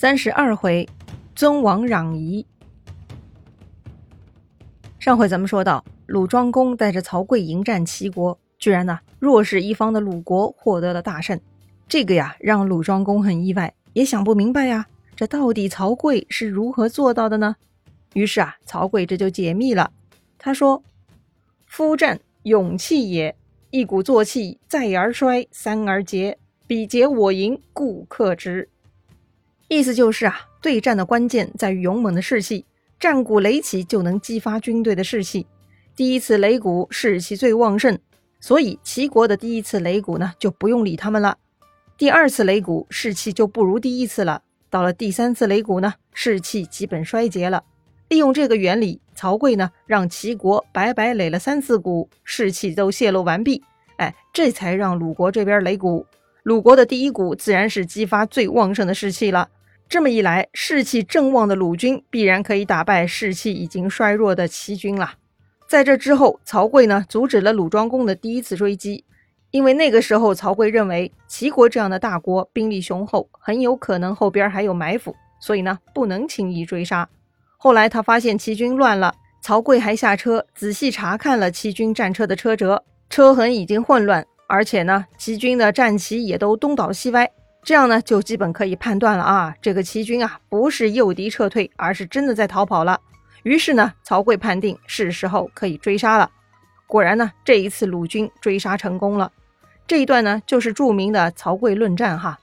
三十二回，尊王攘夷。上回咱们说到，鲁庄公带着曹刿迎战齐国，居然呢弱势一方的鲁国获得了大胜。这个呀，让鲁庄公很意外，也想不明白呀，这到底曹刿是如何做到的呢？于是啊，曹刿这就解密了。他说：“夫战勇气也，一鼓作气，再而衰，三而竭，彼竭我盈，故克之。”意思就是啊，对战的关键在于勇猛的士气，战鼓擂起就能激发军队的士气。第一次擂鼓士气最旺盛，所以齐国的第一次擂鼓呢就不用理他们了。第二次擂鼓士气就不如第一次了，到了第三次擂鼓呢，士气基本衰竭了。利用这个原理，曹刿呢让齐国白白擂了三次鼓，士气都泄露完毕。哎，这才让鲁国这边擂鼓。鲁国的第一鼓自然是激发最旺盛的士气了。这么一来，士气正旺的鲁军必然可以打败士气已经衰弱的齐军了。在这之后，曹刿呢阻止了鲁庄公的第一次追击，因为那个时候曹刿认为齐国这样的大国兵力雄厚，很有可能后边还有埋伏，所以呢不能轻易追杀。后来他发现齐军乱了，曹刿还下车仔细查看了齐军战车的车辙，车痕已经混乱，而且呢齐军的战旗也都东倒西歪。这样呢，就基本可以判断了啊，这个齐军啊，不是诱敌撤退，而是真的在逃跑了。于是呢，曹刿判定是时候可以追杀了。果然呢，这一次鲁军追杀成功了。这一段呢，就是著名的曹刿论战哈，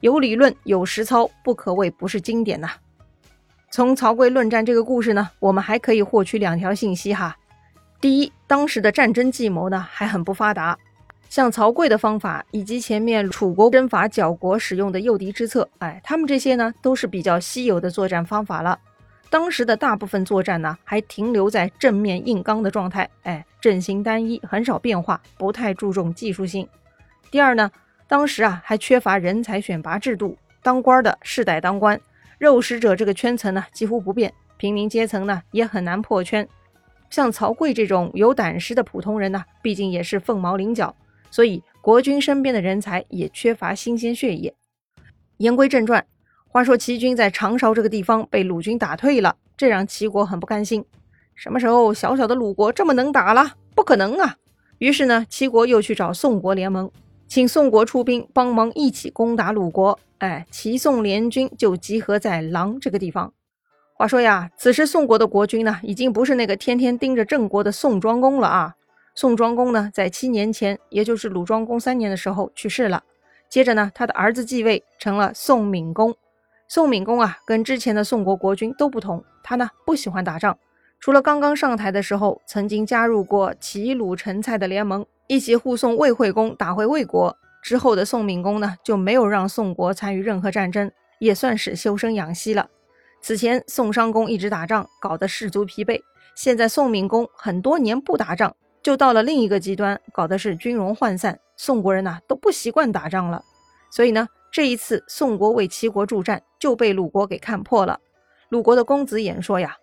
有理论有实操，不可谓不是经典呐。从曹刿论战这个故事呢，我们还可以获取两条信息哈。第一，当时的战争计谋呢，还很不发达。像曹刿的方法，以及前面楚国征伐缴国使用的诱敌之策，哎，他们这些呢都是比较稀有的作战方法了。当时的大部分作战呢，还停留在正面硬刚的状态，哎，阵型单一，很少变化，不太注重技术性。第二呢，当时啊还缺乏人才选拔制度，当官的世代当官，肉食者这个圈层呢几乎不变，平民阶层呢也很难破圈。像曹刿这种有胆识的普通人呢，毕竟也是凤毛麟角。所以国君身边的人才也缺乏新鲜血液。言归正传，话说齐军在长勺这个地方被鲁军打退了，这让齐国很不甘心。什么时候小小的鲁国这么能打了？不可能啊！于是呢，齐国又去找宋国联盟，请宋国出兵帮忙一起攻打鲁国。哎，齐宋联军就集合在狼这个地方。话说呀，此时宋国的国君呢，已经不是那个天天盯着郑国的宋庄公了啊。宋庄公呢，在七年前，也就是鲁庄公三年的时候去世了。接着呢，他的儿子继位，成了宋闵公。宋闵公啊，跟之前的宋国国君都不同，他呢不喜欢打仗。除了刚刚上台的时候，曾经加入过齐鲁陈蔡的联盟，一起护送魏惠公打回魏国。之后的宋闵公呢，就没有让宋国参与任何战争，也算是修生养息了。此前宋商公一直打仗，搞得士卒疲惫。现在宋闵公很多年不打仗。就到了另一个极端，搞的是军容涣散，宋国人呐都不习惯打仗了。所以呢，这一次宋国为齐国助战，就被鲁国给看破了。鲁国的公子偃说呀：“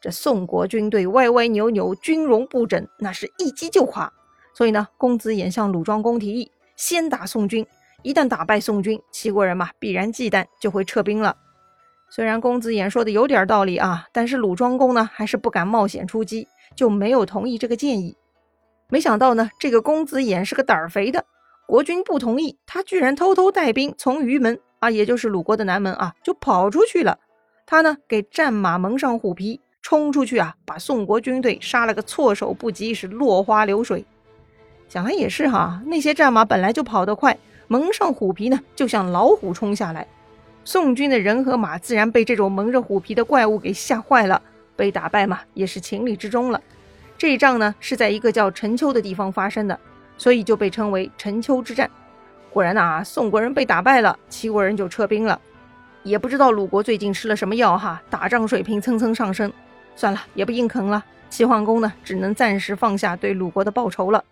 这宋国军队歪歪扭扭，军容不整，那是一击就垮。”所以呢，公子偃向鲁庄公提议，先打宋军。一旦打败宋军，齐国人嘛必然忌惮，就会撤兵了。虽然公子偃说的有点道理啊，但是鲁庄公呢还是不敢冒险出击，就没有同意这个建议。没想到呢，这个公子偃是个胆儿肥的，国君不同意，他居然偷偷带兵从虞门啊，也就是鲁国的南门啊，就跑出去了。他呢，给战马蒙上虎皮，冲出去啊，把宋国军队杀了个措手不及，是落花流水。想来也是哈，那些战马本来就跑得快，蒙上虎皮呢，就像老虎冲下来。宋军的人和马自然被这种蒙着虎皮的怪物给吓坏了，被打败嘛，也是情理之中了。这一仗呢是在一个叫陈丘的地方发生的，所以就被称为陈丘之战。果然呐，宋国人被打败了，齐国人就撤兵了。也不知道鲁国最近吃了什么药哈，打仗水平蹭蹭上升。算了，也不硬啃了。齐桓公呢，只能暂时放下对鲁国的报仇了。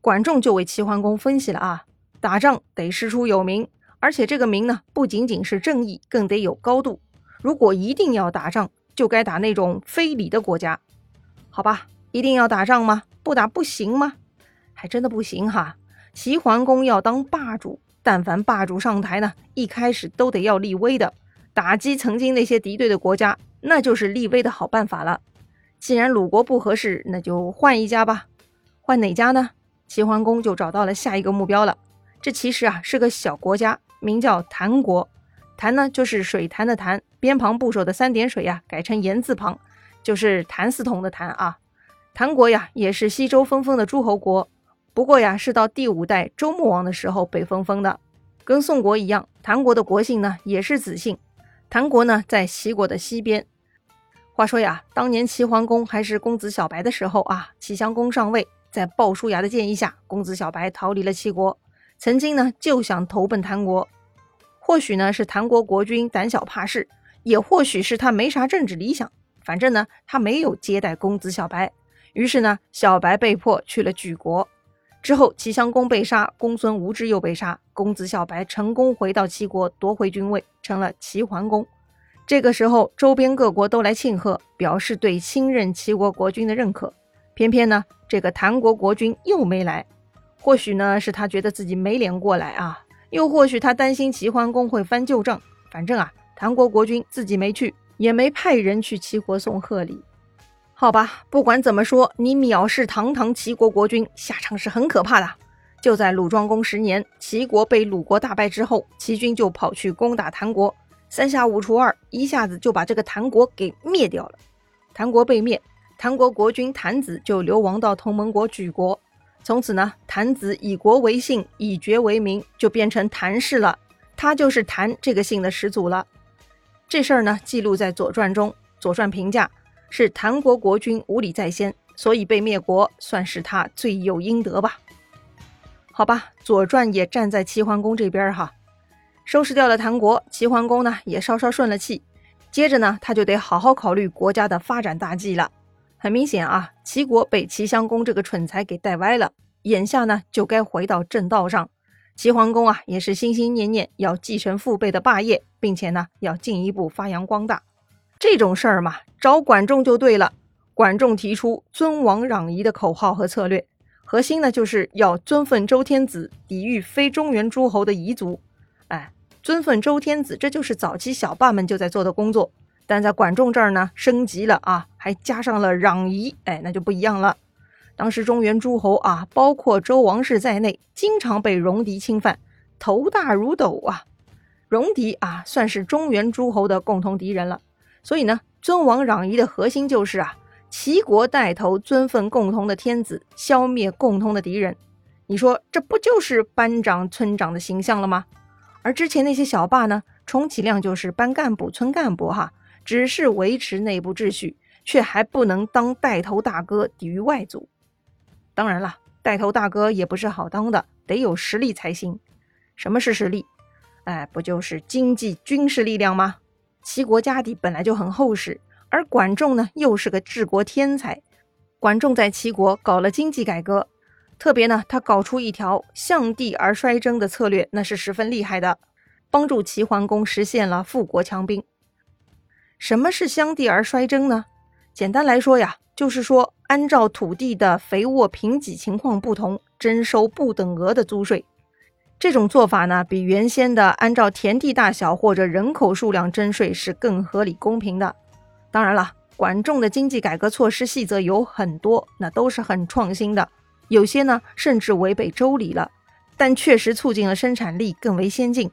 管仲就为齐桓公分析了啊，打仗得师出有名，而且这个名呢，不仅仅是正义，更得有高度。如果一定要打仗，就该打那种非礼的国家。好吧，一定要打仗吗？不打不行吗？还真的不行哈！齐桓公要当霸主，但凡霸主上台呢，一开始都得要立威的，打击曾经那些敌对的国家，那就是立威的好办法了。既然鲁国不合适，那就换一家吧。换哪家呢？齐桓公就找到了下一个目标了。这其实啊是个小国家，名叫谭国。谭呢就是水潭的潭，边旁部首的三点水呀改成言字旁，就是谭嗣同的谭啊。谭国呀也是西周分封的诸侯国，不过呀是到第五代周穆王的时候被分封的。跟宋国一样，谭国的国姓呢也是子姓。谭国呢在齐国的西边。话说呀，当年齐桓公还是公子小白的时候啊，齐襄公上位，在鲍叔牙的建议下，公子小白逃离了齐国，曾经呢就想投奔谭国。或许呢是谭国国君胆小怕事，也或许是他没啥政治理想，反正呢他没有接待公子小白。于是呢，小白被迫去了莒国。之后，齐襄公被杀，公孙无知又被杀，公子小白成功回到齐国，夺回君位，成了齐桓公。这个时候，周边各国都来庆贺，表示对新任齐国国君的认可。偏偏呢，这个谭国国君又没来。或许呢，是他觉得自己没脸过来啊；又或许他担心齐桓公会翻旧账。反正啊，谭国国君自己没去，也没派人去齐国送贺礼。好吧，不管怎么说，你藐视堂堂齐国国君，下场是很可怕的。就在鲁庄公十年，齐国被鲁国大败之后，齐军就跑去攻打谭国，三下五除二，一下子就把这个谭国给灭掉了。谭国被灭，谭国国君谭子就流亡到同盟国莒国。从此呢，谭子以国为姓，以爵为名，就变成谭氏了。他就是谭这个姓的始祖了。这事儿呢，记录在《左传》中，《左传》评价。是谭国国君无礼在先，所以被灭国，算是他罪有应得吧？好吧，《左传》也站在齐桓公这边哈，收拾掉了谭国，齐桓公呢也稍稍顺了气。接着呢，他就得好好考虑国家的发展大计了。很明显啊，齐国被齐襄公这个蠢材给带歪了，眼下呢就该回到正道上。齐桓公啊也是心心念念要继承父辈的霸业，并且呢要进一步发扬光大。这种事儿嘛，找管仲就对了。管仲提出尊王攘夷的口号和策略，核心呢就是要尊奉周天子，抵御非中原诸侯的夷族。哎，尊奉周天子，这就是早期小霸们就在做的工作。但在管仲这儿呢，升级了啊，还加上了攘夷，哎，那就不一样了。当时中原诸侯啊，包括周王室在内，经常被戎狄侵犯，头大如斗啊。戎狄啊，算是中原诸侯的共同敌人了。所以呢，尊王攘夷的核心就是啊，齐国带头尊奉共同的天子，消灭共同的敌人。你说这不就是班长村长的形象了吗？而之前那些小霸呢，充其量就是班干部、村干部哈，只是维持内部秩序，却还不能当带头大哥抵御外族。当然了，带头大哥也不是好当的，得有实力才行。什么是实力？哎，不就是经济、军事力量吗？齐国家底本来就很厚实，而管仲呢又是个治国天才。管仲在齐国搞了经济改革，特别呢，他搞出一条向地而衰征的策略，那是十分厉害的，帮助齐桓公实现了富国强兵。什么是向地而衰征呢？简单来说呀，就是说按照土地的肥沃贫瘠情况不同，征收不等额的租税。这种做法呢，比原先的按照田地大小或者人口数量征税是更合理公平的。当然了，管仲的经济改革措施细则有很多，那都是很创新的，有些呢甚至违背周礼了，但确实促进了生产力更为先进。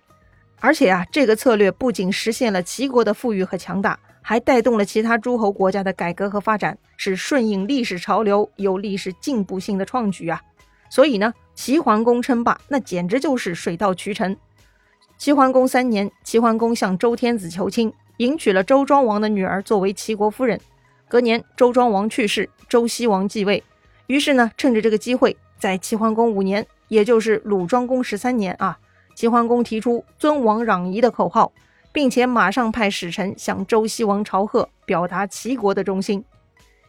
而且啊，这个策略不仅实现了齐国的富裕和强大，还带动了其他诸侯国家的改革和发展，是顺应历史潮流、有历史进步性的创举啊。所以呢。齐桓公称霸，那简直就是水到渠成。齐桓公三年，齐桓公向周天子求亲，迎娶了周庄王的女儿作为齐国夫人。隔年，周庄王去世，周西王继位。于是呢，趁着这个机会，在齐桓公五年，也就是鲁庄公十三年啊，齐桓公提出尊王攘夷的口号，并且马上派使臣向周西王朝贺，表达齐国的忠心。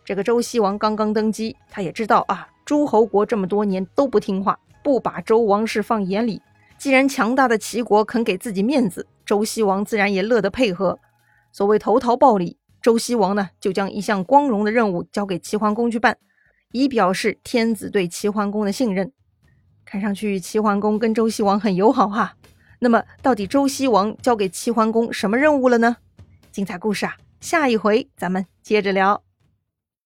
这个周西王刚刚登基，他也知道啊。诸侯国这么多年都不听话，不把周王室放眼里。既然强大的齐国肯给自己面子，周西王自然也乐得配合。所谓投桃报李，周西王呢就将一项光荣的任务交给齐桓公去办，以表示天子对齐桓公的信任。看上去齐桓公跟周西王很友好哈。那么，到底周西王交给齐桓公什么任务了呢？精彩故事啊，下一回咱们接着聊。